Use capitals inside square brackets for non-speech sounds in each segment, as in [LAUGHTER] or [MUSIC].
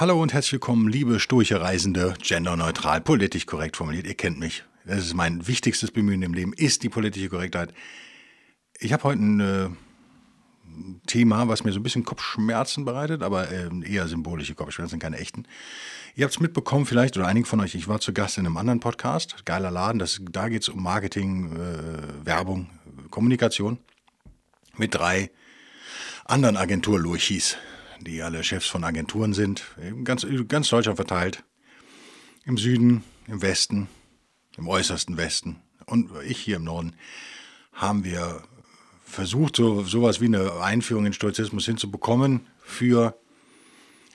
Hallo und herzlich willkommen, liebe stoische Reisende, genderneutral, politisch korrekt formuliert. Ihr kennt mich. Das ist mein wichtigstes Bemühen im Leben, ist die politische Korrektheit. Ich habe heute ein äh, Thema, was mir so ein bisschen Kopfschmerzen bereitet, aber äh, eher symbolische Kopfschmerzen, keine echten. Ihr habt es mitbekommen vielleicht, oder einige von euch, ich war zu Gast in einem anderen Podcast, geiler Laden, das, da geht es um Marketing, äh, Werbung, Kommunikation mit drei anderen Agenturlurchis die alle Chefs von Agenturen sind, ganz, ganz Deutschland verteilt. Im Süden, im Westen, im äußersten Westen und ich hier im Norden haben wir versucht, so sowas wie eine Einführung in Stoizismus hinzubekommen für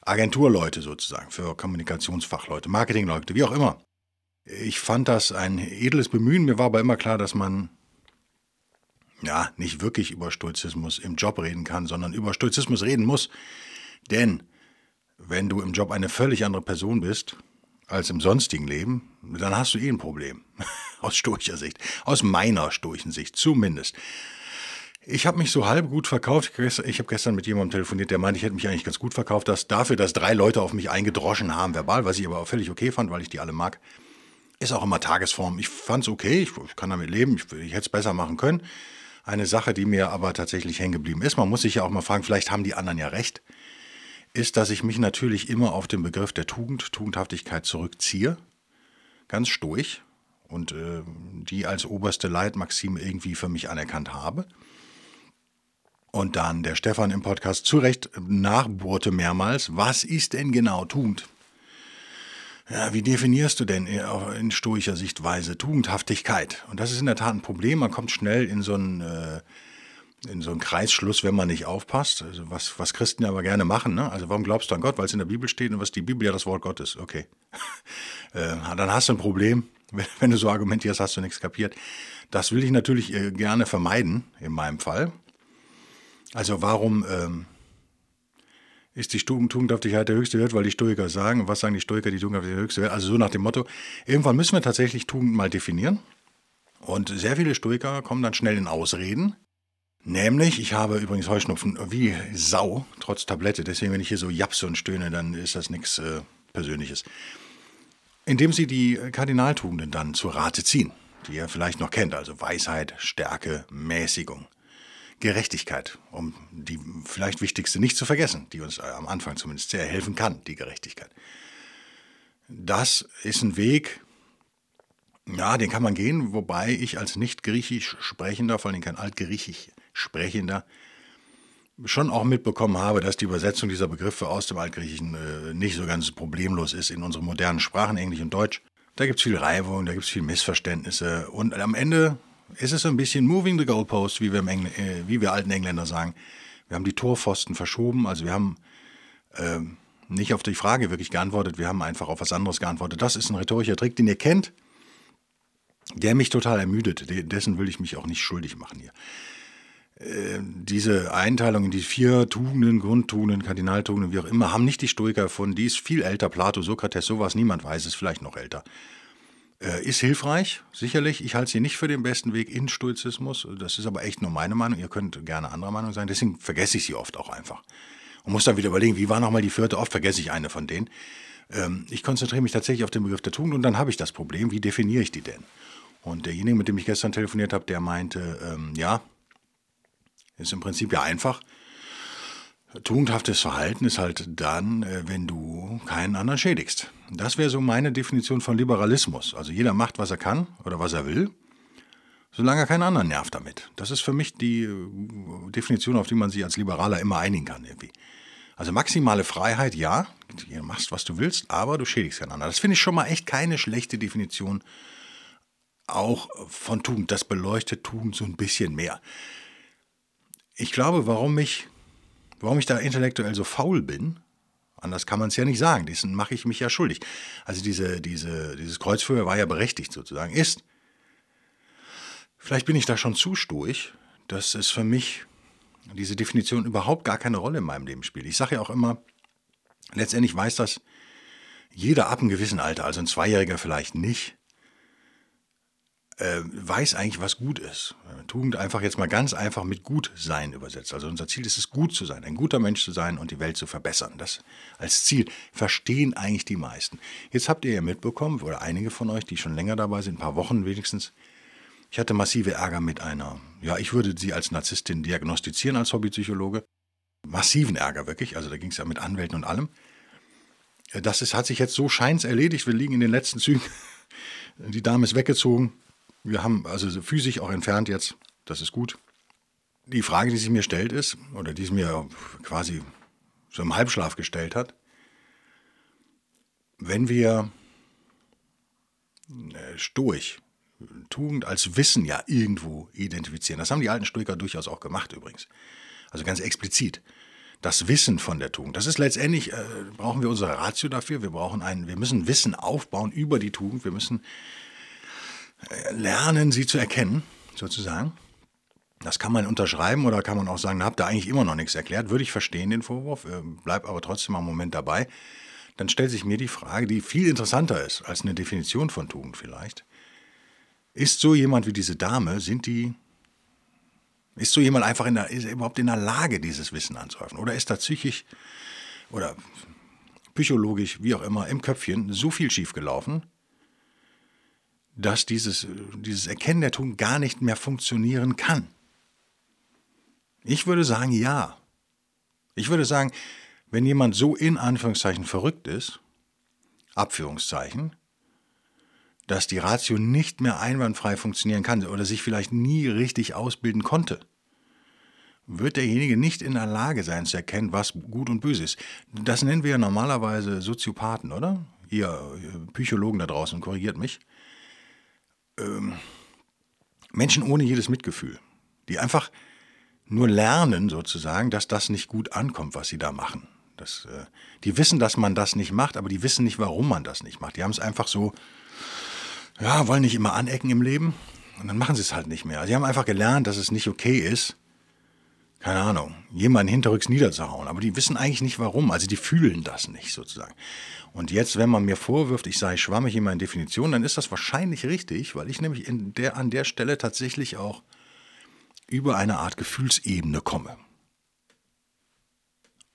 Agenturleute sozusagen, für Kommunikationsfachleute, Marketingleute, wie auch immer. Ich fand das ein edles Bemühen. Mir war aber immer klar, dass man ja nicht wirklich über Stoizismus im Job reden kann, sondern über Stoizismus reden muss, denn wenn du im Job eine völlig andere Person bist als im sonstigen Leben, dann hast du eh ein Problem. [LAUGHS] Aus stoischer Sicht. Aus meiner stoischen Sicht zumindest. Ich habe mich so halb gut verkauft. Ich habe gestern mit jemandem telefoniert, der meinte, ich hätte mich eigentlich ganz gut verkauft, dass dafür, dass drei Leute auf mich eingedroschen haben, verbal, was ich aber auch völlig okay fand, weil ich die alle mag, ist auch immer Tagesform. Ich fand es okay, ich, kann damit leben, ich, ich hätte es besser machen können. Eine Sache, die mir aber tatsächlich hängen geblieben ist, man muss sich ja auch mal fragen, vielleicht haben die anderen ja recht ist, dass ich mich natürlich immer auf den Begriff der Tugend, Tugendhaftigkeit zurückziehe, ganz stoisch und äh, die als oberste Leitmaxime irgendwie für mich anerkannt habe. Und dann der Stefan im Podcast zu Recht nachbohrte mehrmals, was ist denn genau Tugend? Ja, wie definierst du denn in stoischer Sichtweise Tugendhaftigkeit? Und das ist in der Tat ein Problem. Man kommt schnell in so einen äh, in so einen Kreisschluss, wenn man nicht aufpasst. Also was, was Christen ja aber gerne machen. Ne? Also warum glaubst du an Gott? Weil es in der Bibel steht und was die Bibel ja das Wort Gottes. Okay. [LAUGHS] äh, dann hast du ein Problem. [LAUGHS] Wenn, wenn, du so argumentierst, hast du nichts kapiert. Das will ich natürlich äh, gerne vermeiden, in meinem Fall. Also warum ähm, ist die Tugendhaftigkeit der höchste Wert? Weil die Stoiker sagen, was sagen die Stoiker, die Tugendhaftigkeit der höchste Wert? Also so nach dem Motto, irgendwann müssen wir tatsächlich Tugend mal definieren. Und sehr viele Stoiker kommen dann schnell in Ausreden Nämlich, ich habe übrigens Heuschnupfen wie Sau, trotz Tablette. Deswegen, wenn ich hier so japse und stöhne, dann ist das nichts äh, Persönliches. Indem Sie die Kardinaltugenden dann zur Rate ziehen, die ihr vielleicht noch kennt, also Weisheit, Stärke, Mäßigung, Gerechtigkeit, um die vielleicht wichtigste nicht zu vergessen, die uns am Anfang zumindest sehr helfen kann, die Gerechtigkeit. Das ist ein Weg, ja, den kann man gehen, wobei ich als nicht griechisch sprechender, vor allem kein altgriechisch Sprechender schon auch mitbekommen habe, dass die Übersetzung dieser Begriffe aus dem Altgriechischen äh, nicht so ganz problemlos ist in unseren modernen Sprachen, Englisch und Deutsch. Da gibt es viel Reibung, da gibt es viel Missverständnisse und am Ende ist es so ein bisschen moving the goalpost, wie wir, im Engl äh, wie wir alten Engländer sagen. Wir haben die Torpfosten verschoben, also wir haben äh, nicht auf die Frage wirklich geantwortet, wir haben einfach auf was anderes geantwortet. Das ist ein rhetorischer Trick, den ihr kennt, der mich total ermüdet. Dessen will ich mich auch nicht schuldig machen hier. Äh, diese Einteilung in die vier Tugenden, Grundtugenden, Kardinaltugenden, wie auch immer, haben nicht die Stoiker erfunden. Die ist viel älter. Plato, Sokrates, sowas, niemand weiß es, vielleicht noch älter. Äh, ist hilfreich, sicherlich. Ich halte sie nicht für den besten Weg in Stoizismus. Das ist aber echt nur meine Meinung. Ihr könnt gerne anderer Meinung sein. Deswegen vergesse ich sie oft auch einfach. Und muss dann wieder überlegen, wie war nochmal die vierte? Oft vergesse ich eine von denen. Ähm, ich konzentriere mich tatsächlich auf den Begriff der Tugend und dann habe ich das Problem, wie definiere ich die denn? Und derjenige, mit dem ich gestern telefoniert habe, der meinte, ähm, ja, ist im Prinzip ja einfach. Tugendhaftes Verhalten ist halt dann, äh, wenn du keinen anderen schädigst. Das wäre so meine Definition von Liberalismus. Also jeder macht, was er kann oder was er will, solange er keinen anderen nervt damit. Das ist für mich die äh, Definition, auf die man sich als Liberaler immer einigen kann irgendwie. Also maximale Freiheit, ja, du machst, was du willst, aber du schädigst keinen anderen. Das finde ich schon mal echt keine schlechte Definition auch von Tugend. Das beleuchtet Tugend so ein bisschen mehr. Ich glaube, warum mich, Warum ich da intellektuell so faul bin, anders kann man es ja nicht sagen, diesen mache ich mich ja schuldig. Also diese, diese, dieses Kreuzfeuer war ja berechtigt sozusagen, ist. Vielleicht bin ich da schon zu stoisch, dass es für mich diese Definition überhaupt gar keine Rolle in meinem Leben spielt. Ich sage ja auch immer, letztendlich weiß das jeder ab einem gewissen Alter, also ein Zweijähriger vielleicht nicht, äh, weiß eigentlich, was gut ist. Tugend einfach jetzt mal ganz einfach mit gut sein übersetzt. Also unser Ziel ist es, gut zu sein, ein guter Mensch zu sein und die Welt zu verbessern. Das als Ziel verstehen eigentlich die meisten. Jetzt habt ihr ja mitbekommen, oder einige von euch, die schon länger dabei sind, ein paar Wochen wenigstens, ich hatte massive Ärger mit einer, ja, ich würde sie als Narzisstin diagnostizieren als Hobbypsychologe. Massiven Ärger wirklich, also da ging es ja mit Anwälten und allem. Das ist, hat sich jetzt so scheins erledigt, wir liegen in den letzten Zügen. Die Dame ist weggezogen. Wir haben also physisch auch entfernt jetzt, das ist gut. Die Frage, die sich mir stellt, ist, oder die es mir quasi so im Halbschlaf gestellt hat, wenn wir äh, Stoich Tugend als Wissen ja irgendwo identifizieren. Das haben die alten Stoiker durchaus auch gemacht übrigens. Also ganz explizit. Das Wissen von der Tugend. Das ist letztendlich, äh, brauchen wir unsere Ratio dafür. Wir brauchen einen, wir müssen Wissen aufbauen über die Tugend. Wir müssen lernen, sie zu erkennen, sozusagen. Das kann man unterschreiben oder kann man auch sagen, da habt ihr eigentlich immer noch nichts erklärt. Würde ich verstehen, den Vorwurf, äh, bleib aber trotzdem mal einen Moment dabei. Dann stellt sich mir die Frage, die viel interessanter ist als eine Definition von Tugend vielleicht. Ist so jemand wie diese Dame, sind die, ist so jemand einfach in der, ist überhaupt in der Lage, dieses Wissen anzuhäufen? Oder ist da psychisch oder psychologisch, wie auch immer, im Köpfchen so viel schiefgelaufen, dass dieses, dieses Erkennen der Tugend gar nicht mehr funktionieren kann? Ich würde sagen, ja. Ich würde sagen, wenn jemand so in Anführungszeichen verrückt ist, Abführungszeichen, dass die Ratio nicht mehr einwandfrei funktionieren kann oder sich vielleicht nie richtig ausbilden konnte, wird derjenige nicht in der Lage sein zu erkennen, was gut und böse ist. Das nennen wir ja normalerweise Soziopathen, oder? Ihr Psychologen da draußen, korrigiert mich. Ähm, Menschen ohne jedes Mitgefühl, die einfach nur lernen sozusagen, dass das nicht gut ankommt, was sie da machen. Das, äh, die wissen, dass man das nicht macht, aber die wissen nicht, warum man das nicht macht. Die haben es einfach so ja, wollen nicht immer anecken im Leben und dann machen sie es halt nicht mehr. Sie haben einfach gelernt, dass es nicht okay ist, keine Ahnung, jemanden hinterrücks niederzuhauen. Aber die wissen eigentlich nicht warum. Also die fühlen das nicht sozusagen. Und jetzt, wenn man mir vorwirft, ich sei schwammig in meinen Definitionen, dann ist das wahrscheinlich richtig, weil ich nämlich in der, an der Stelle tatsächlich auch über eine Art Gefühlsebene komme.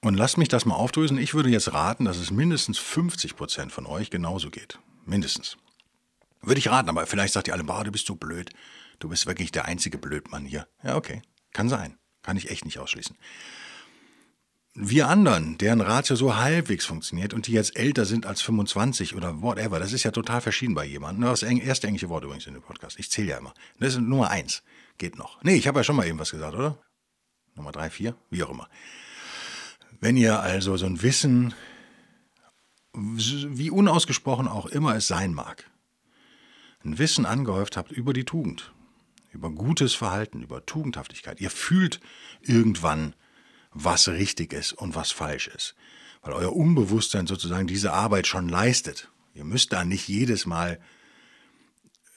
Und lasst mich das mal aufdrösen. Ich würde jetzt raten, dass es mindestens 50 Prozent von euch genauso geht. Mindestens. Würde ich raten, aber vielleicht sagt ihr alle, boah, du bist so blöd. Du bist wirklich der einzige Blödmann hier. Ja, okay. Kann sein. Kann ich echt nicht ausschließen. Wir anderen, deren Ratio so halbwegs funktioniert und die jetzt älter sind als 25 oder whatever, das ist ja total verschieden bei jemandem. Das erste englische Wort übrigens in dem Podcast. Ich zähle ja immer. Das ist Nummer eins. Geht noch. Nee, ich habe ja schon mal eben was gesagt, oder? Nummer drei, vier, wie auch immer. Wenn ihr also so ein Wissen, wie unausgesprochen auch immer es sein mag, ein Wissen angehäuft habt über die Tugend, über gutes Verhalten, über Tugendhaftigkeit. Ihr fühlt irgendwann, was richtig ist und was falsch ist, weil euer Unbewusstsein sozusagen diese Arbeit schon leistet. Ihr müsst da nicht jedes Mal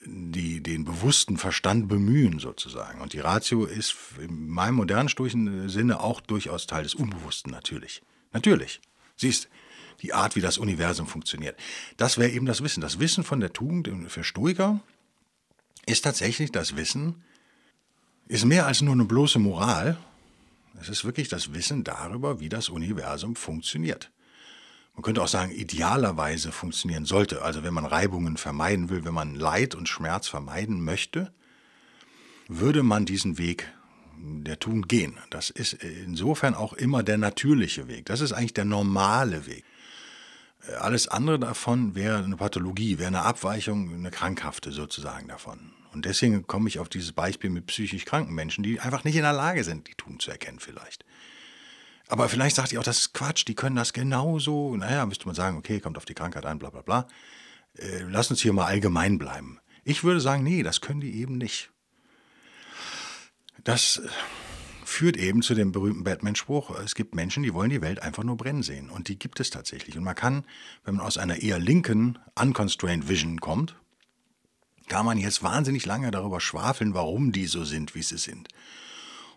die, den bewussten Verstand bemühen sozusagen. Und die Ratio ist in meinem modernen stoischen Sinne auch durchaus Teil des Unbewussten natürlich. Natürlich. Siehst, die Art, wie das Universum funktioniert. Das wäre eben das Wissen. Das Wissen von der Tugend für Stoiker ist tatsächlich das Wissen, ist mehr als nur eine bloße Moral. Es ist wirklich das Wissen darüber, wie das Universum funktioniert. Man könnte auch sagen, idealerweise funktionieren sollte. Also wenn man Reibungen vermeiden will, wenn man Leid und Schmerz vermeiden möchte, würde man diesen Weg der Tugend gehen. Das ist insofern auch immer der natürliche Weg. Das ist eigentlich der normale Weg. Alles andere davon wäre eine Pathologie, wäre eine Abweichung, eine krankhafte sozusagen davon. Und deswegen komme ich auf dieses Beispiel mit psychisch kranken Menschen, die einfach nicht in der Lage sind, die Tugend zu erkennen vielleicht. Aber vielleicht sagt ihr auch, das ist Quatsch, die können das genauso. Naja, müsste man sagen, okay, kommt auf die Krankheit an, bla bla bla. Äh, lass uns hier mal allgemein bleiben. Ich würde sagen, nee, das können die eben nicht. Das führt eben zu dem berühmten Batman-Spruch, es gibt Menschen, die wollen die Welt einfach nur brennen sehen. Und die gibt es tatsächlich. Und man kann, wenn man aus einer eher linken, unconstrained Vision kommt, kann man jetzt wahnsinnig lange darüber schwafeln, warum die so sind, wie sie sind.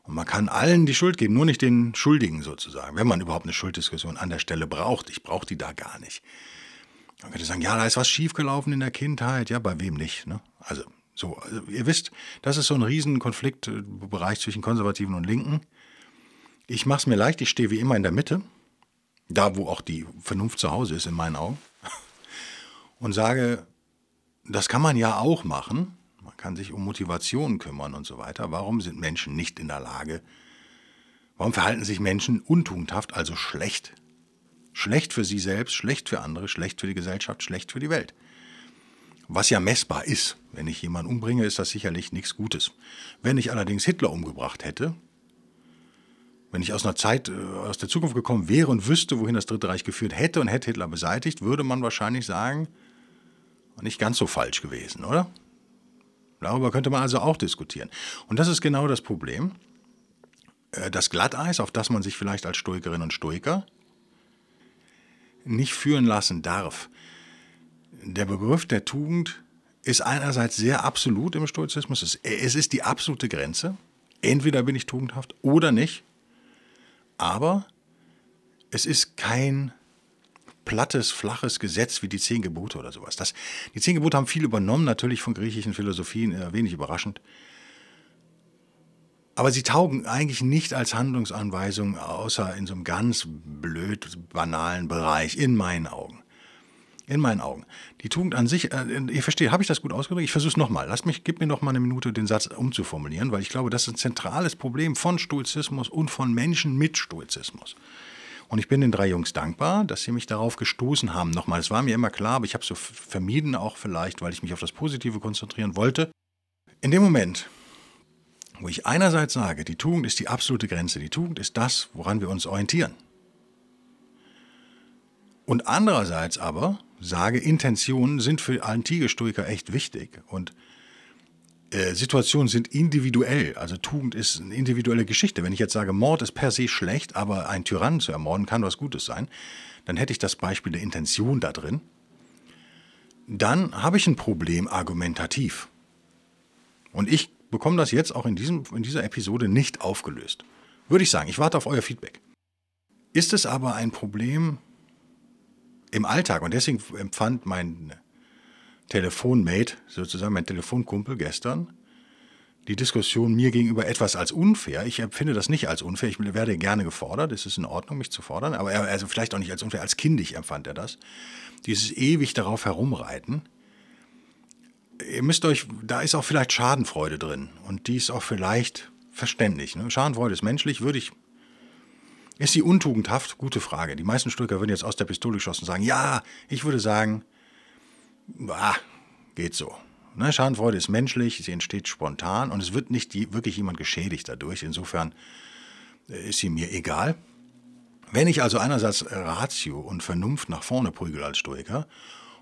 Und man kann allen die Schuld geben, nur nicht den Schuldigen sozusagen, wenn man überhaupt eine Schulddiskussion an der Stelle braucht. Ich brauche die da gar nicht. Man könnte sagen, ja, da ist was schiefgelaufen in der Kindheit. Ja, bei wem nicht? Ne? Also so, also ihr wisst, das ist so ein Riesenkonfliktbereich zwischen Konservativen und Linken. Ich mache es mir leicht, ich stehe wie immer in der Mitte, da wo auch die Vernunft zu Hause ist in meinen Augen, [LAUGHS] und sage, das kann man ja auch machen. Man kann sich um Motivation kümmern und so weiter. Warum sind Menschen nicht in der Lage? Warum verhalten sich Menschen untugendhaft, also schlecht? Schlecht für sie selbst, schlecht für andere, schlecht für die Gesellschaft, schlecht für die Welt. Was ja messbar ist. Wenn ich jemanden umbringe, ist das sicherlich nichts Gutes. Wenn ich allerdings Hitler umgebracht hätte, wenn ich aus einer Zeit, äh, aus der Zukunft gekommen wäre und wüsste, wohin das Dritte Reich geführt hätte und hätte Hitler beseitigt, würde man wahrscheinlich sagen, nicht ganz so falsch gewesen, oder? Darüber könnte man also auch diskutieren. Und das ist genau das Problem. Äh, das Glatteis, auf das man sich vielleicht als Stoikerin und Stoiker nicht führen lassen darf. Der Begriff der Tugend ist einerseits sehr absolut im Stoizismus. Es ist die absolute Grenze. Entweder bin ich tugendhaft oder nicht. Aber es ist kein plattes, flaches Gesetz wie die Zehn Gebote oder sowas. Das, die Zehn Gebote haben viel übernommen, natürlich von griechischen Philosophien, äh, wenig überraschend. Aber sie taugen eigentlich nicht als Handlungsanweisung, außer in so einem ganz blöd, banalen Bereich, in meinen Augen. In meinen Augen. Die Tugend an sich, äh, ihr versteht, habe ich das gut ausgedrückt? Ich versuche es nochmal. Lasst mich, gib mir noch mal eine Minute, den Satz umzuformulieren, weil ich glaube, das ist ein zentrales Problem von Stoizismus und von Menschen mit Stoizismus. Und ich bin den drei Jungs dankbar, dass sie mich darauf gestoßen haben. Nochmal, es war mir immer klar, aber ich habe es so vermieden, auch vielleicht, weil ich mich auf das Positive konzentrieren wollte. In dem Moment, wo ich einerseits sage, die Tugend ist die absolute Grenze, die Tugend ist das, woran wir uns orientieren. Und andererseits aber sage, Intentionen sind für antike Stoiker echt wichtig und äh, Situationen sind individuell. Also Tugend ist eine individuelle Geschichte. Wenn ich jetzt sage, Mord ist per se schlecht, aber ein Tyrann zu ermorden kann was Gutes sein, dann hätte ich das Beispiel der Intention da drin. Dann habe ich ein Problem argumentativ. Und ich bekomme das jetzt auch in, diesem, in dieser Episode nicht aufgelöst. Würde ich sagen, ich warte auf euer Feedback. Ist es aber ein Problem im Alltag, und deswegen empfand mein Telefonmate, sozusagen mein Telefonkumpel gestern, die Diskussion mir gegenüber etwas als unfair. Ich empfinde das nicht als unfair. Ich werde gerne gefordert. Es ist in Ordnung, mich zu fordern. Aber er, also vielleicht auch nicht als unfair. Als kindisch empfand er das. Dieses ewig darauf herumreiten. Ihr müsst euch, da ist auch vielleicht Schadenfreude drin. Und die ist auch vielleicht verständlich. Ne? Schadenfreude ist menschlich, würde ich. Ist sie untugendhaft? Gute Frage. Die meisten Stücker würden jetzt aus der Pistole geschossen sagen, ja, ich würde sagen, bah, geht so. Ne, Schadenfreude ist menschlich, sie entsteht spontan und es wird nicht die, wirklich jemand geschädigt dadurch. Insofern äh, ist sie mir egal. Wenn ich also einerseits Ratio und Vernunft nach vorne prügel als Stoiker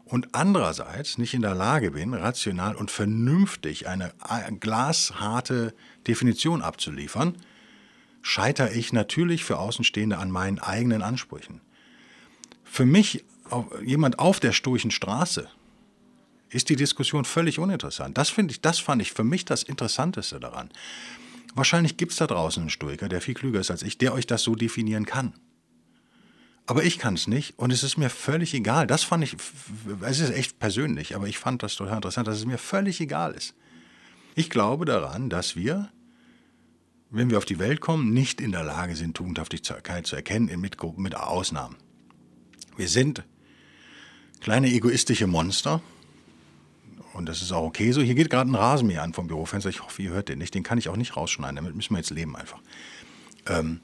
und andererseits nicht in der Lage bin, rational und vernünftig eine glasharte Definition abzuliefern, scheitere ich natürlich für Außenstehende an meinen eigenen Ansprüchen. Für mich, jemand auf der stoischen Straße, ist die Diskussion völlig uninteressant. Das ich, das fand ich für mich das Interessanteste daran. Wahrscheinlich gibt es da draußen einen Stoiker, der viel klüger ist als ich, der euch das so definieren kann. Aber ich kann es nicht und es ist mir völlig egal. Das fand ich, es ist echt persönlich, aber ich fand das total interessant, dass es mir völlig egal ist. Ich glaube daran, dass wir, wenn wir auf die Welt kommen, nicht in der Lage sind, Tugendhaftigkeit zu erkennen, mit, mit Ausnahmen. Wir sind kleine egoistische Monster, und das ist auch okay so. Hier geht gerade ein Rasenmäher an vom Bürofenster. Ich hoffe, ihr hört den nicht. Den kann ich auch nicht rausschneiden. Damit müssen wir jetzt leben einfach. Ähm,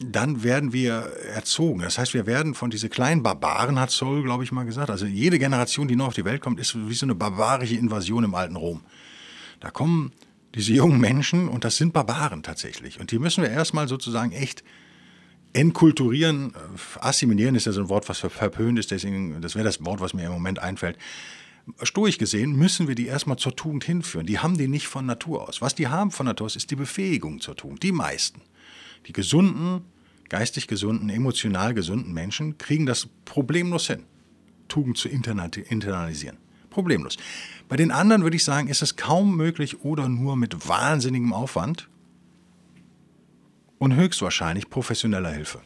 dann werden wir erzogen. Das heißt, wir werden von diese kleinen Barbaren, hat Soul, glaube ich, mal gesagt. Also jede Generation, die noch auf die Welt kommt, ist wie so eine barbarische Invasion im alten Rom. Da kommen diese jungen Menschen und das sind Barbaren tatsächlich. Und die müssen wir erstmal sozusagen echt entkulturieren. Assimilieren ist ja so ein Wort, was verpönt ist, deswegen, das wäre das Wort, was mir im Moment einfällt stoisch gesehen müssen wir die erstmal zur Tugend hinführen. Die haben die nicht von Natur aus. Was die haben von Natur aus, ist die Befähigung zur Tugend. Die meisten. Die gesunden, geistig gesunden, emotional gesunden Menschen kriegen das problemlos hin, Tugend zu internalisieren. Problemlos. Bei den anderen würde ich sagen, ist es kaum möglich oder nur mit wahnsinnigem Aufwand und höchstwahrscheinlich professioneller Hilfe.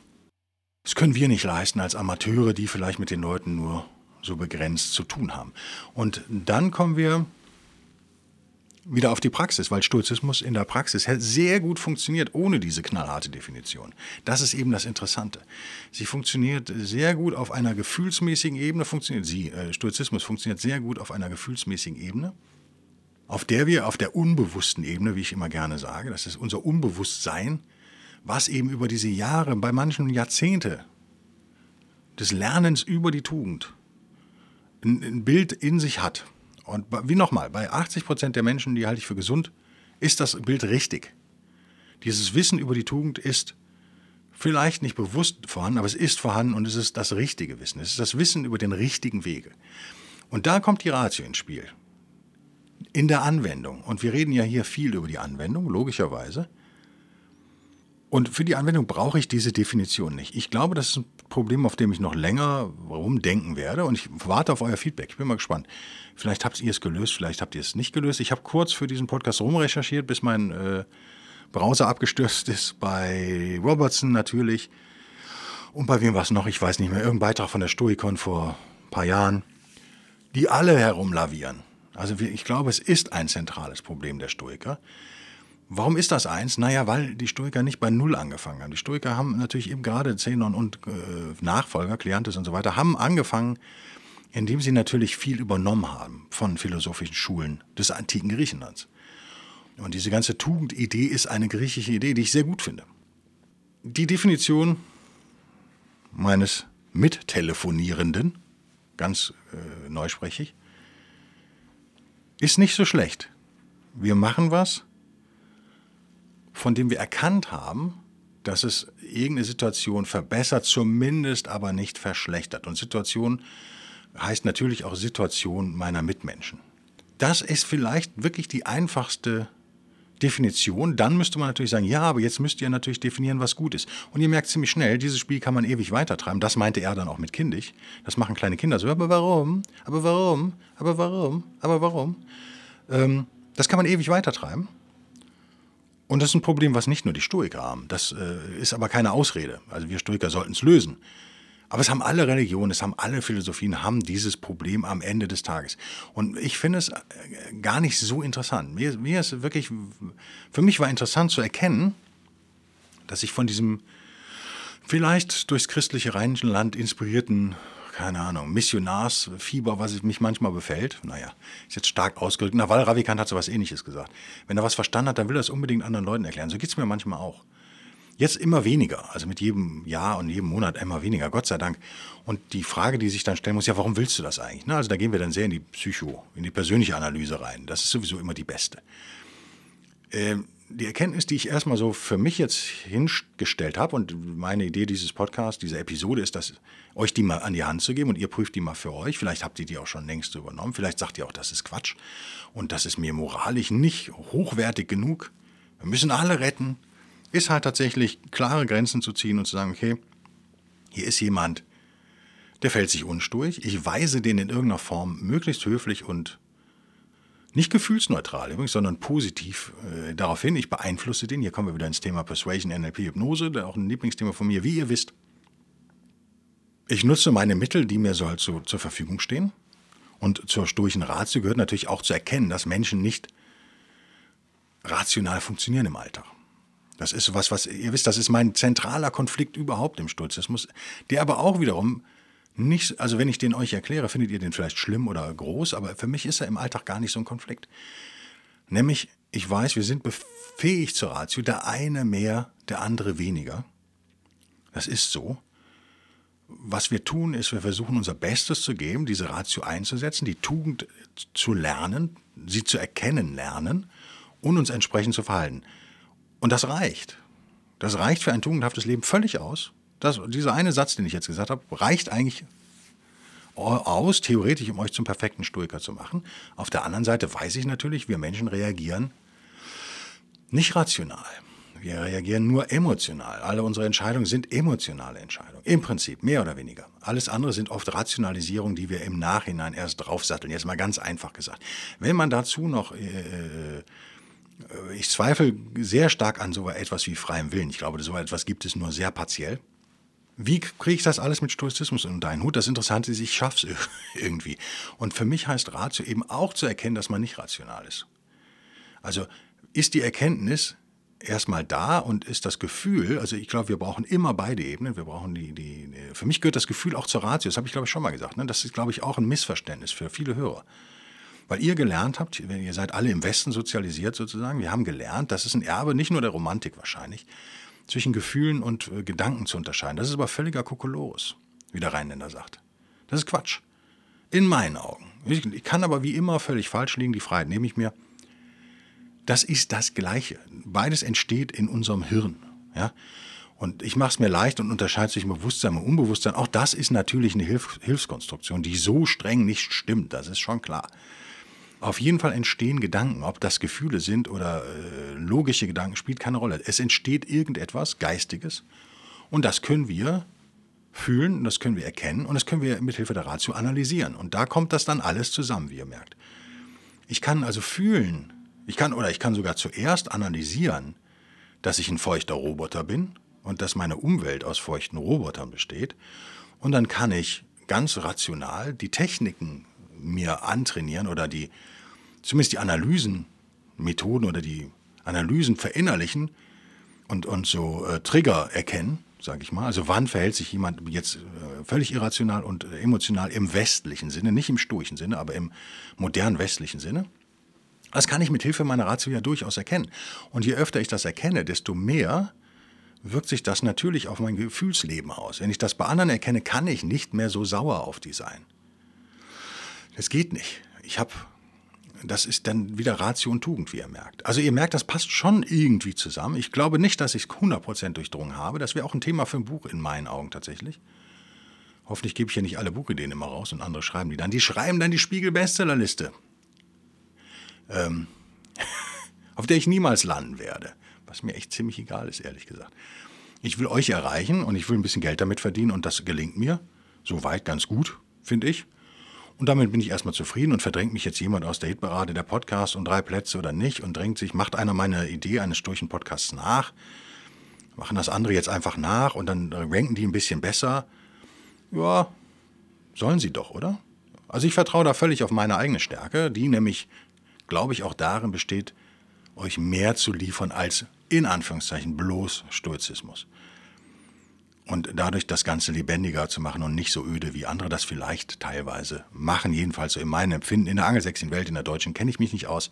Das können wir nicht leisten als Amateure, die vielleicht mit den Leuten nur so begrenzt zu tun haben. Und dann kommen wir wieder auf die Praxis, weil Stoizismus in der Praxis sehr gut funktioniert ohne diese knallharte Definition. Das ist eben das Interessante. Sie funktioniert sehr gut auf einer gefühlsmäßigen Ebene, funktioniert sie, äh, Stoizismus funktioniert sehr gut auf einer gefühlsmäßigen Ebene, auf der wir auf der unbewussten Ebene, wie ich immer gerne sage, das ist unser Unbewusstsein, was eben über diese Jahre, bei manchen Jahrzehnte des Lernens über die Tugend ein Bild in sich hat. Und wie nochmal, bei 80 Prozent der Menschen, die halte ich für gesund, ist das Bild richtig. Dieses Wissen über die Tugend ist vielleicht nicht bewusst vorhanden, aber es ist vorhanden und es ist das richtige Wissen. Es ist das Wissen über den richtigen Wege. Und da kommt die Ratio ins Spiel. In der Anwendung. Und wir reden ja hier viel über die Anwendung, logischerweise. Und für die Anwendung brauche ich diese Definition nicht. Ich glaube, das ist ein Problem, auf dem ich noch länger rumdenken werde und ich warte auf euer Feedback. Ich bin mal gespannt. Vielleicht habt ihr es gelöst, vielleicht habt ihr es nicht gelöst. Ich habe kurz für diesen Podcast rumrecherchiert, bis mein äh, Browser abgestürzt ist. Bei Robertson natürlich. Und bei wem war es noch? Ich weiß nicht mehr. Irgendein Beitrag von der Stoikon vor ein paar Jahren. Die alle herumlavieren. Also ich glaube, es ist ein zentrales Problem der Stoiker. Warum ist das eins? Naja, weil die Stoiker nicht bei Null angefangen haben. Die Stoiker haben natürlich eben gerade Zenon und äh, Nachfolger, Kleantes und so weiter, haben angefangen, indem sie natürlich viel übernommen haben von philosophischen Schulen des antiken Griechenlands. Und diese ganze Tugendidee ist eine griechische Idee, die ich sehr gut finde. Die Definition meines Mittelefonierenden, ganz äh, neusprechig, ist nicht so schlecht. Wir machen was, von dem wir erkannt haben, dass es irgendeine Situation verbessert, zumindest aber nicht verschlechtert. Und Situation heißt natürlich auch Situation meiner Mitmenschen. Das ist vielleicht wirklich die einfachste Definition. Dann müsste man natürlich sagen, ja, aber jetzt müsst ihr natürlich definieren, was gut ist. Und ihr merkt ziemlich schnell, dieses Spiel kann man ewig weitertreiben. Das meinte er dann auch mit kindig. Das machen kleine Kinder so. Aber warum? Aber warum? Aber warum? Aber warum? Ähm, das kann man ewig weitertreiben. Und das ist ein Problem, was nicht nur die Stoiker haben. Das äh, ist aber keine Ausrede. Also wir Stoiker sollten es lösen. Aber es haben alle Religionen, es haben alle Philosophien, haben dieses Problem am Ende des Tages. Und ich finde es äh, gar nicht so interessant. Mir, mir ist wirklich, für mich war interessant zu erkennen, dass ich von diesem vielleicht durchs christliche Rheinische Land inspirierten keine Ahnung, Missionarsfieber, was mich manchmal befällt. Naja, ist jetzt stark ausgedrückt. Nawal Ravikant hat so was ähnliches gesagt. Wenn er was verstanden hat, dann will er es unbedingt anderen Leuten erklären. So geht es mir manchmal auch. Jetzt immer weniger, also mit jedem Jahr und jedem Monat immer weniger, Gott sei Dank. Und die Frage, die sich dann stellen muss, ja, warum willst du das eigentlich? Na, also da gehen wir dann sehr in die Psycho, in die persönliche Analyse rein. Das ist sowieso immer die beste. Ähm, die Erkenntnis, die ich erstmal so für mich jetzt hingestellt habe und meine Idee dieses Podcasts, dieser Episode ist, dass euch die mal an die Hand zu geben und ihr prüft die mal für euch. Vielleicht habt ihr die auch schon längst übernommen. Vielleicht sagt ihr auch, das ist Quatsch und das ist mir moralisch nicht hochwertig genug. Wir müssen alle retten. Ist halt tatsächlich klare Grenzen zu ziehen und zu sagen, okay, hier ist jemand, der fällt sich unsturig. Ich weise den in irgendeiner Form möglichst höflich und nicht gefühlsneutral übrigens, sondern positiv äh, darauf hin, ich beeinflusse den. Hier kommen wir wieder ins Thema Persuasion, NLP, Hypnose, auch ein Lieblingsthema von mir, wie ihr wisst. Ich nutze meine Mittel, die mir so halt so zur Verfügung stehen. Und zur stoischen Ratio gehört natürlich auch zu erkennen, dass Menschen nicht rational funktionieren im Alltag. Das ist was, was ihr wisst, das ist mein zentraler Konflikt überhaupt im Stoizismus, der aber auch wiederum nicht, also wenn ich den euch erkläre, findet ihr den vielleicht schlimm oder groß, aber für mich ist er im Alltag gar nicht so ein Konflikt. Nämlich, ich weiß, wir sind befähigt zur Ratio, der eine mehr, der andere weniger. Das ist so. Was wir tun, ist, wir versuchen unser Bestes zu geben, diese Ratio einzusetzen, die Tugend zu lernen, sie zu erkennen lernen und uns entsprechend zu verhalten. Und das reicht. Das reicht für ein tugendhaftes Leben völlig aus. Das, dieser eine Satz, den ich jetzt gesagt habe, reicht eigentlich aus, theoretisch, um euch zum perfekten Stoiker zu machen. Auf der anderen Seite weiß ich natürlich, wir Menschen reagieren nicht rational. Wir reagieren nur emotional. Alle unsere Entscheidungen sind emotionale Entscheidungen. Im Prinzip, mehr oder weniger. Alles andere sind oft Rationalisierungen, die wir im Nachhinein erst draufsatteln. Jetzt mal ganz einfach gesagt. Wenn man dazu noch, äh, äh ich zweifle sehr stark an so etwas wie freiem Willen. Ich glaube, so etwas gibt es nur sehr partiell. Wie kriege ich das alles mit Stoizismus unter einen Hut? Das Interessante ist, ich schaffe es [LAUGHS] irgendwie. Und für mich heißt Ratio eben auch zu erkennen, dass man nicht rational ist. Also ist die Erkenntnis, erstmal da und ist das Gefühl, also ich glaube, wir brauchen immer beide Ebenen. Wir brauchen die, die, für mich gehört das Gefühl auch zur Ratio. Das habe ich, glaube ich, schon mal gesagt. Ne? Das ist, glaube ich, auch ein Missverständnis für viele Hörer. Weil ihr gelernt habt, ihr seid alle im Westen sozialisiert sozusagen, wir haben gelernt, das ist ein Erbe nicht nur der Romantik wahrscheinlich, zwischen Gefühlen und äh, Gedanken zu unterscheiden. Das ist aber völliger Kokolores, wie der Rheinländer sagt. Das ist Quatsch. In meinen Augen. Ich kann aber wie immer völlig falsch liegen, die Freiheit nehme ich mir. Das ist das Gleiche. Beides entsteht in unserem Hirn. Ja? Und ich mache es mir leicht und unterscheide zwischen Bewusstsein und Unbewusstsein. Auch das ist natürlich eine Hilf Hilfskonstruktion, die so streng nicht stimmt. Das ist schon klar. Auf jeden Fall entstehen Gedanken, ob das Gefühle sind oder äh, logische Gedanken, spielt keine Rolle. Es entsteht irgendetwas Geistiges und das können wir fühlen, das können wir erkennen und das können wir mit Hilfe der Ratio analysieren. Und da kommt das dann alles zusammen, wie ihr merkt. Ich kann also fühlen, ich kann oder ich kann sogar zuerst analysieren, dass ich ein feuchter Roboter bin und dass meine Umwelt aus feuchten Robotern besteht. Und dann kann ich ganz rational die Techniken mir antrainieren oder die, zumindest die Analysenmethoden oder die Analysen verinnerlichen und, und so äh, Trigger erkennen, sage ich mal. Also wann verhält sich jemand jetzt äh, völlig irrational und emotional im westlichen Sinne, nicht im stoischen Sinne, aber im modernen westlichen Sinne. Das kann ich mit Hilfe meiner Ratio ja durchaus erkennen. Und je öfter ich das erkenne, desto mehr wirkt sich das natürlich auf mein Gefühlsleben aus. Wenn ich das bei anderen erkenne, kann ich nicht mehr so sauer auf die sein. Das geht nicht. Ich habe, das ist dann wieder Ratio und Tugend, wie ihr merkt. Also ihr merkt, das passt schon irgendwie zusammen. Ich glaube nicht, dass ich es 100% durchdrungen habe. Das wäre auch ein Thema für ein Buch in meinen Augen tatsächlich. Hoffentlich gebe ich ja nicht alle Buchideen immer raus und andere schreiben die dann. Die schreiben dann die Spiegel-Bestsellerliste ähm, [LAUGHS] auf der ich niemals landen werde. Was mir echt ziemlich egal ist, ehrlich gesagt. Ich will euch erreichen und ich will ein bisschen Geld damit verdienen und das gelingt mir. Soweit ganz gut, finde ich. Und damit bin ich erstmal zufrieden und verdrängt mich jetzt jemand aus der Hitparade der Podcast um drei Plätze oder nicht und drängt sich, macht einer meine Idee eines sturchen Podcasts nach, machen das andere jetzt einfach nach und dann ranken die ein bisschen besser. Ja, sollen sie doch, oder? Also ich vertraue da völlig auf meine eigene Stärke, die nämlich glaube ich, auch darin besteht, euch mehr zu liefern als in Anführungszeichen bloß Stoizismus. Und dadurch das Ganze lebendiger zu machen und nicht so öde, wie andere das vielleicht teilweise machen. Jedenfalls so in meinem Empfinden. In der angelsächsischen Welt, in der deutschen, kenne ich mich nicht aus.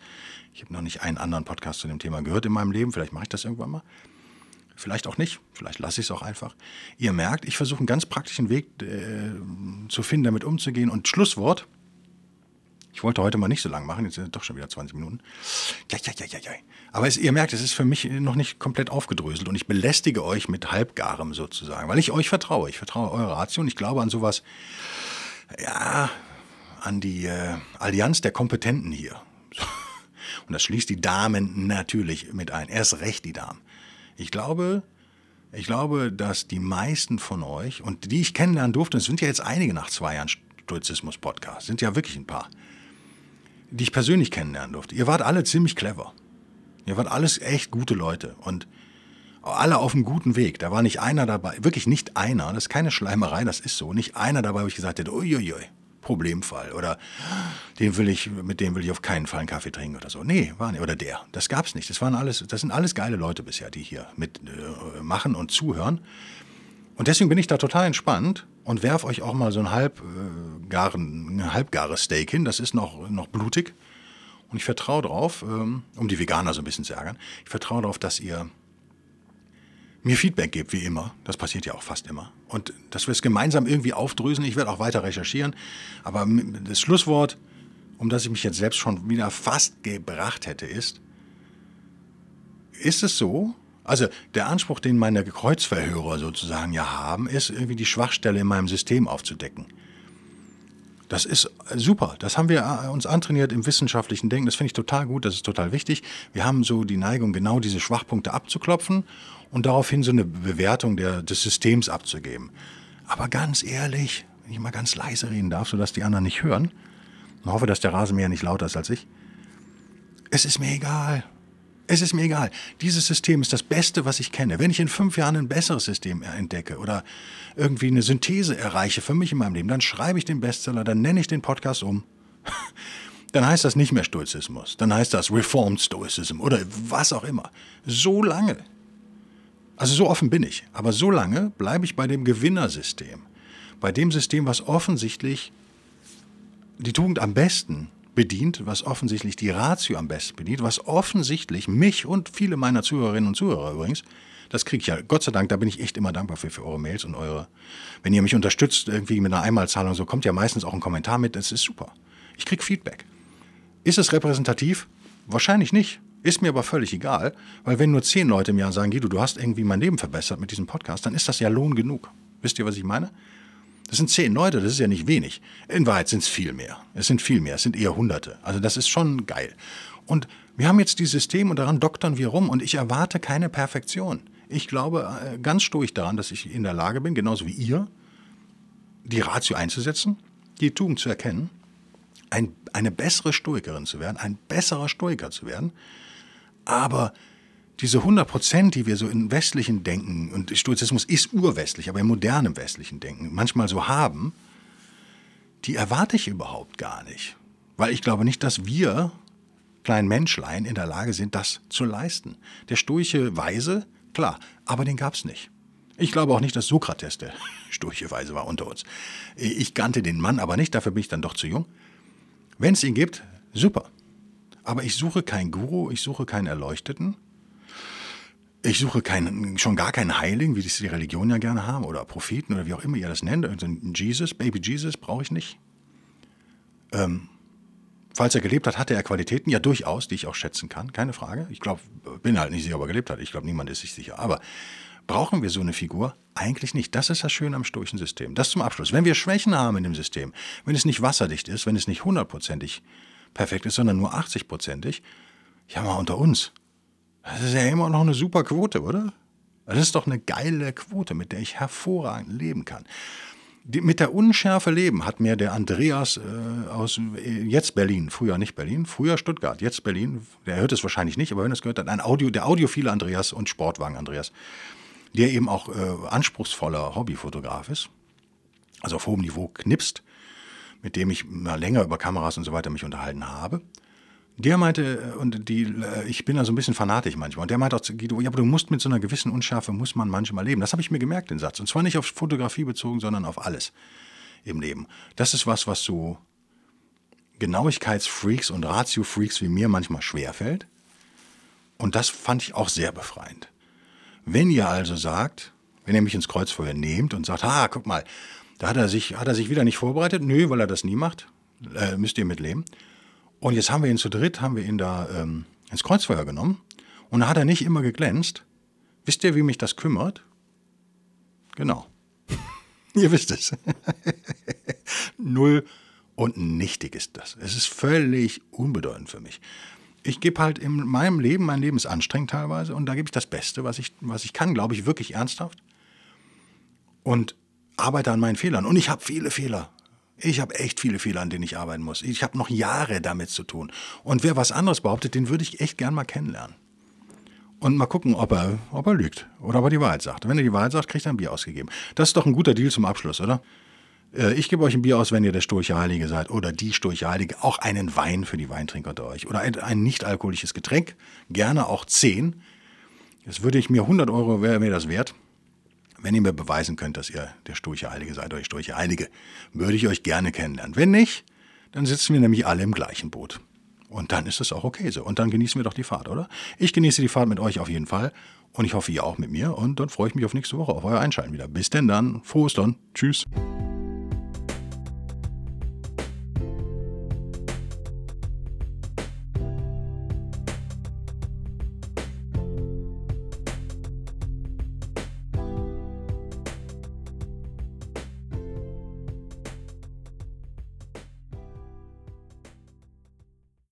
Ich habe noch nicht einen anderen Podcast zu dem Thema gehört in meinem Leben. Vielleicht mache ich das irgendwann mal. Vielleicht auch nicht. Vielleicht lasse ich es auch einfach. Ihr merkt, ich versuche einen ganz praktischen Weg äh, zu finden, damit umzugehen. Und Schlusswort ich wollte heute mal nicht so lang machen, jetzt sind doch schon wieder 20 Minuten. Ja, ja, ja, ja, ja. Aber es, ihr merkt, es ist für mich noch nicht komplett aufgedröselt und ich belästige euch mit Halbgarem sozusagen, weil ich euch vertraue. Ich vertraue eurer Ratio und ich glaube an sowas, ja, an die äh, Allianz der Kompetenten hier. [LAUGHS] Und das schließt die Damen natürlich mit ein. Erst recht die Damen. Ich glaube, ich glaube, dass die meisten von euch, und die ich kennenlernen durfte, es sind ja jetzt einige nach zwei Jahren Stoizismus-Podcast, sind ja wirklich ein paar, die ich persönlich kennenlernen durfte, ihr wart alle ziemlich clever. Ihr wart alles echt gute Leute und alle auf einem guten Weg. Da war nicht einer dabei, wirklich nicht einer, das ist keine Schleimerei, das ist so, nicht einer dabei, wo ich gesagt hätte, uiuiui, Problemfall oder den will ich, mit dem will ich auf keinen Fall einen Kaffee trinken oder so. Nee, war nicht. Oder der. Das gab's nicht. Das waren alles, das sind alles geile Leute bisher, die hier mitmachen äh, und zuhören. Und deswegen bin ich da total entspannt und werf euch auch mal so ein halbgaren, äh, ein halbgares Steak hin. Das ist noch, noch blutig. Und ich vertraue darauf, ähm, um die Veganer so ein bisschen zu ärgern, ich vertraue darauf, dass ihr mir Feedback gebt, wie immer. Das passiert ja auch fast immer. Und dass wir es gemeinsam irgendwie aufdrösen. Ich werde auch weiter recherchieren. Aber das Schlusswort, um das ich mich jetzt selbst schon wieder fast gebracht hätte, ist, ist es so, also der Anspruch, den meine Kreuzverhörer sozusagen ja haben, ist irgendwie die Schwachstelle in meinem System aufzudecken. Das ist super. Das haben wir äh, uns antrainiert im wissenschaftlichen Denken. Das finde ich total gut. Das ist total wichtig. Wir haben so die Neigung, genau diese Schwachpunkte abzuklopfen und daraufhin so eine Bewertung der, des Systems abzugeben. Aber ganz ehrlich, wenn ich mal ganz leise reden darf, sodass die anderen nicht hören, und hoffe, dass der Rasenmäher nicht lauter ist als ich, es ist mir egal. Es ist mir egal. Dieses System ist das Beste, was ich kenne. Wenn ich in fünf Jahren ein besseres System entdecke oder irgendwie eine Synthese erreiche für mich in meinem Leben, dann schreibe ich den Bestseller, dann nenne ich den Podcast um. [LAUGHS] Dann heißt das nicht mehr Stoizismus. Dann heißt das Reformed Stoicism oder was auch immer. So lange. Also so offen bin ich. Aber so lange bleibe ich bei dem Gewinnersystem. Bei dem System, was offensichtlich die Tugend am besten bedient, was offensichtlich die Ratio am besten bedient, was offensichtlich mich und viele meiner Zuhörerinnen und Zuhörer übrigens, das kriege ich ja, Gott sei Dank, da bin ich echt immer dankbar für, für eure Mails und eure, wenn ihr mich unterstützt, irgendwie mit einer Einmalzahlung, so kommt ja meistens auch ein Kommentar mit, das ist super. Ich kriege Feedback. Ist es repräsentativ? Wahrscheinlich nicht. Ist mir aber völlig egal, weil wenn nur zehn Leute im Jahr sagen, Guido, du hast irgendwie mein Leben verbessert mit diesem Podcast, dann ist das ja Lohn genug. Wisst ihr, was ich meine? Das sind zehn Leute, das ist ja nicht wenig. In Wahrheit sind es viel mehr. Es sind viel mehr, es sind eher Hunderte. Also das ist schon geil. Und wir haben jetzt dieses System und daran doktern wir rum und ich erwarte keine Perfektion. Ich glaube äh, ganz stoisch daran, dass ich in der Lage bin, genauso wie ihr, die Ratio einzusetzen, die Tugend zu erkennen, ein, eine bessere Stoikerin zu werden, ein besserer Stoiker zu werden. Aber diese 100 Prozent, die wir so in westlichen Denken, und Stoizismus ist urwestlich, aber im modernen westlichen Denken manchmal so haben, die erwarte ich überhaupt gar nicht. Weil ich glaube nicht, dass wir, kleinen Menschlein, in der Lage sind, das zu leisten. Der stoische Weise, klar, aber den gab es nicht. Ich glaube auch nicht, dass Sokrates der [LAUGHS] stoische Weise war unter uns. Ich kannte den Mann aber nicht, dafür bin ich dann doch zu jung. Wenn es ihn gibt, super. Aber ich suche keinen Guru, ich suche keinen Erleuchteten, ich suche keinen, schon gar keinen Heiligen, wie das die Religion ja gerne haben, oder Propheten oder wie auch immer ihr das nennt. Also Jesus, Baby Jesus brauche ich nicht. Ähm, falls er gelebt hat, hatte er Qualitäten, ja durchaus, die ich auch schätzen kann, keine Frage. Ich glaube, bin halt nicht sicher, ob er gelebt hat. Ich glaube, niemand ist sich sicher. Aber brauchen wir so eine Figur? Eigentlich nicht. Das ist das Schöne am stoischen System. Das zum Abschluss. Wenn wir Schwächen haben in dem System, wenn es nicht wasserdicht ist, wenn es nicht hundertprozentig perfekt ist, sondern nur 80-prozentig, ja mal unter uns, das ist ja immer noch eine super Quote, oder? Das ist doch eine geile Quote, mit der ich hervorragend leben kann. Die, mit der Unschärfe leben hat mir der Andreas äh, aus äh, jetzt Berlin, früher nicht Berlin, früher Stuttgart, jetzt Berlin, der hört es wahrscheinlich nicht, aber wenn es gehört hat, ein Audio, der audiophile Andreas und Sportwagen Andreas, der eben auch äh, anspruchsvoller Hobbyfotograf ist, also auf hohem Niveau knipst, mit dem ich mal länger über Kameras und so weiter mich unterhalten habe. Der meinte, äh, und die, äh, ich bin da so ein bisschen fanatisch manchmal, und der meinte auch zu Guido, ja, aber du musst mit so einer gewissen Unschärfe, muss man manchmal leben. Das habe ich mir gemerkt, den Satz. Und zwar nicht auf Fotografie bezogen, sondern auf alles im Leben. Das ist was, was so Genauigkeitsfreaks und Ratio-Freaks wie mir manchmal schwerfällt. Und das fand ich auch sehr befreiend. Wenn ihr also sagt, wenn ihr mich ins Kreuzfeuer nehmt und sagt, ha, guck mal, da hat er sich, hat er sich wieder nicht vorbereitet, nö, weil er das nie macht, äh, müsst ihr mitleben. Und jetzt haben wir ihn zu dritt, haben wir ihn da ähm, ins Kreuzfeuer genommen. Und da hat er nicht immer geglänzt. Wisst ihr, wie mich das kümmert? Genau. [LAUGHS] ihr wisst es. [LAUGHS] Null und nichtig ist das. Es ist völlig unbedeutend für mich. Ich gebe halt in meinem Leben, mein Leben ist anstrengend teilweise und da gebe ich das Beste, was ich, was ich kann, glaube ich, wirklich ernsthaft. Und arbeite an meinen Fehlern. Und ich habe viele Fehler. Ich habe echt viele Fehler, an denen ich arbeiten muss. Ich habe noch Jahre damit zu tun. Und wer was anderes behauptet, den würde ich echt gern mal kennenlernen. Und mal gucken, ob er, ob er lügt oder ob er die Wahrheit sagt. Wenn er die Wahrheit sagt, kriegt er ein Bier ausgegeben. Das ist doch ein guter Deal zum Abschluss, oder? Äh, ich gebe euch ein Bier aus, wenn ihr der Sturche Heilige seid oder die Sturche Heilige. Auch einen Wein für die Weintrinker unter euch. Oder ein, ein nicht alkoholisches Getränk. Gerne auch zehn. Das würde ich mir 100 Euro, wäre mir das wert. Wenn ihr mir beweisen könnt, dass ihr der Sturche Heilige seid, euch Sturche Heilige, würde ich euch gerne kennenlernen. Wenn nicht, dann sitzen wir nämlich alle im gleichen Boot. Und dann ist es auch okay so. Und dann genießen wir doch die Fahrt, oder? Ich genieße die Fahrt mit euch auf jeden Fall. Und ich hoffe, ihr auch mit mir. Und dann freue ich mich auf nächste Woche, auf euer Einschalten wieder. Bis denn dann. Frohes dann. Tschüss.